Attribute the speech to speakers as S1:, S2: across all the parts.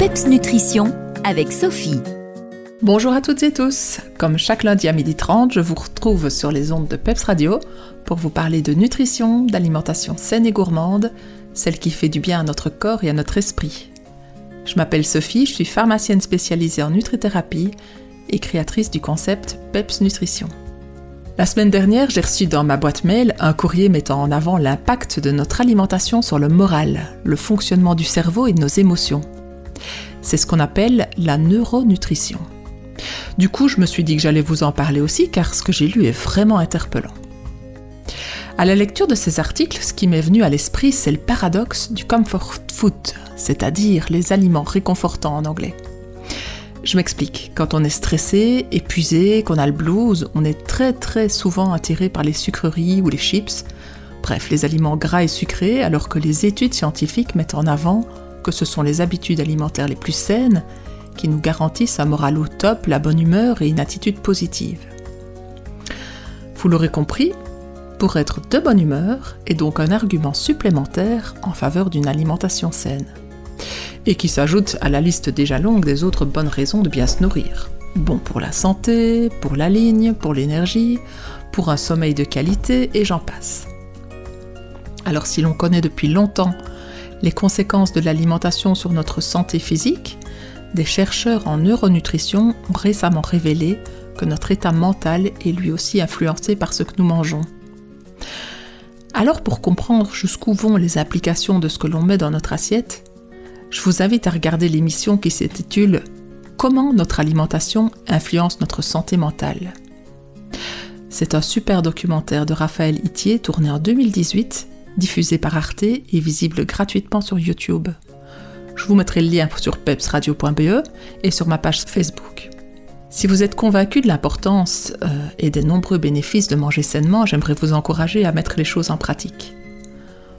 S1: PEPS Nutrition avec Sophie.
S2: Bonjour à toutes et tous. Comme chaque lundi à 12h30, je vous retrouve sur les ondes de PEPS Radio pour vous parler de nutrition, d'alimentation saine et gourmande, celle qui fait du bien à notre corps et à notre esprit. Je m'appelle Sophie, je suis pharmacienne spécialisée en nutrithérapie et créatrice du concept PEPS Nutrition. La semaine dernière, j'ai reçu dans ma boîte mail un courrier mettant en avant l'impact de notre alimentation sur le moral, le fonctionnement du cerveau et nos émotions. C'est ce qu'on appelle la neuronutrition. Du coup, je me suis dit que j'allais vous en parler aussi car ce que j'ai lu est vraiment interpellant. À la lecture de ces articles, ce qui m'est venu à l'esprit, c'est le paradoxe du comfort food, c'est-à-dire les aliments réconfortants en anglais. Je m'explique, quand on est stressé, épuisé, qu'on a le blues, on est très très souvent attiré par les sucreries ou les chips, bref, les aliments gras et sucrés, alors que les études scientifiques mettent en avant que ce sont les habitudes alimentaires les plus saines qui nous garantissent un moral au top, la bonne humeur et une attitude positive. Vous l'aurez compris, pour être de bonne humeur est donc un argument supplémentaire en faveur d'une alimentation saine, et qui s'ajoute à la liste déjà longue des autres bonnes raisons de bien se nourrir. Bon pour la santé, pour la ligne, pour l'énergie, pour un sommeil de qualité, et j'en passe. Alors si l'on connaît depuis longtemps les conséquences de l'alimentation sur notre santé physique, des chercheurs en neuronutrition ont récemment révélé que notre état mental est lui aussi influencé par ce que nous mangeons. Alors pour comprendre jusqu'où vont les applications de ce que l'on met dans notre assiette, je vous invite à regarder l'émission qui s'intitule Comment notre alimentation influence notre santé mentale. C'est un super documentaire de Raphaël Itier tourné en 2018 diffusé par Arte et visible gratuitement sur YouTube. Je vous mettrai le lien sur pepsradio.be et sur ma page Facebook. Si vous êtes convaincu de l'importance euh, et des nombreux bénéfices de manger sainement, j'aimerais vous encourager à mettre les choses en pratique.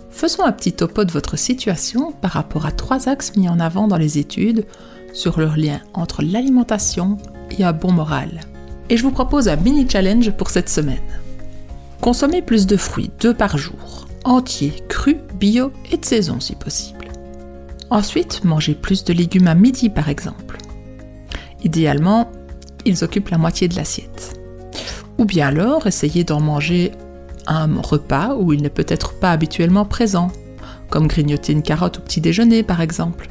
S2: Faisons un petit topo de votre situation par rapport à trois axes mis en avant dans les études sur leur lien entre l'alimentation et un bon moral. Et je vous propose un mini challenge pour cette semaine. Consommez plus de fruits, deux par jour entiers, crus, bio et de saison si possible. Ensuite, mangez plus de légumes à midi par exemple. Idéalement, ils occupent la moitié de l'assiette. Ou bien alors, essayez d'en manger un repas où il n'est peut-être pas habituellement présent, comme grignoter une carotte au petit déjeuner par exemple.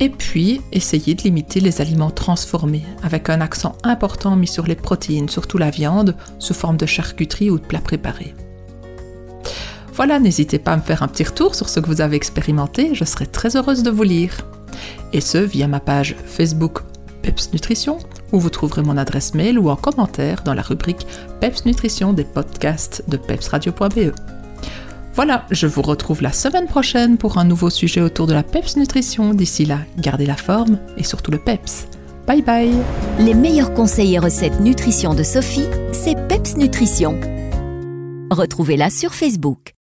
S2: Et puis, essayez de limiter les aliments transformés, avec un accent important mis sur les protéines, surtout la viande, sous forme de charcuterie ou de plats préparés. Voilà, n'hésitez pas à me faire un petit retour sur ce que vous avez expérimenté, je serai très heureuse de vous lire. Et ce, via ma page Facebook Peps Nutrition, où vous trouverez mon adresse mail ou en commentaire dans la rubrique Peps Nutrition des podcasts de pepsradio.be. Voilà, je vous retrouve la semaine prochaine pour un nouveau sujet autour de la Peps Nutrition. D'ici là, gardez la forme et surtout le Peps. Bye bye
S1: Les meilleurs conseils et recettes nutrition de Sophie, c'est Peps Nutrition. Retrouvez-la sur Facebook.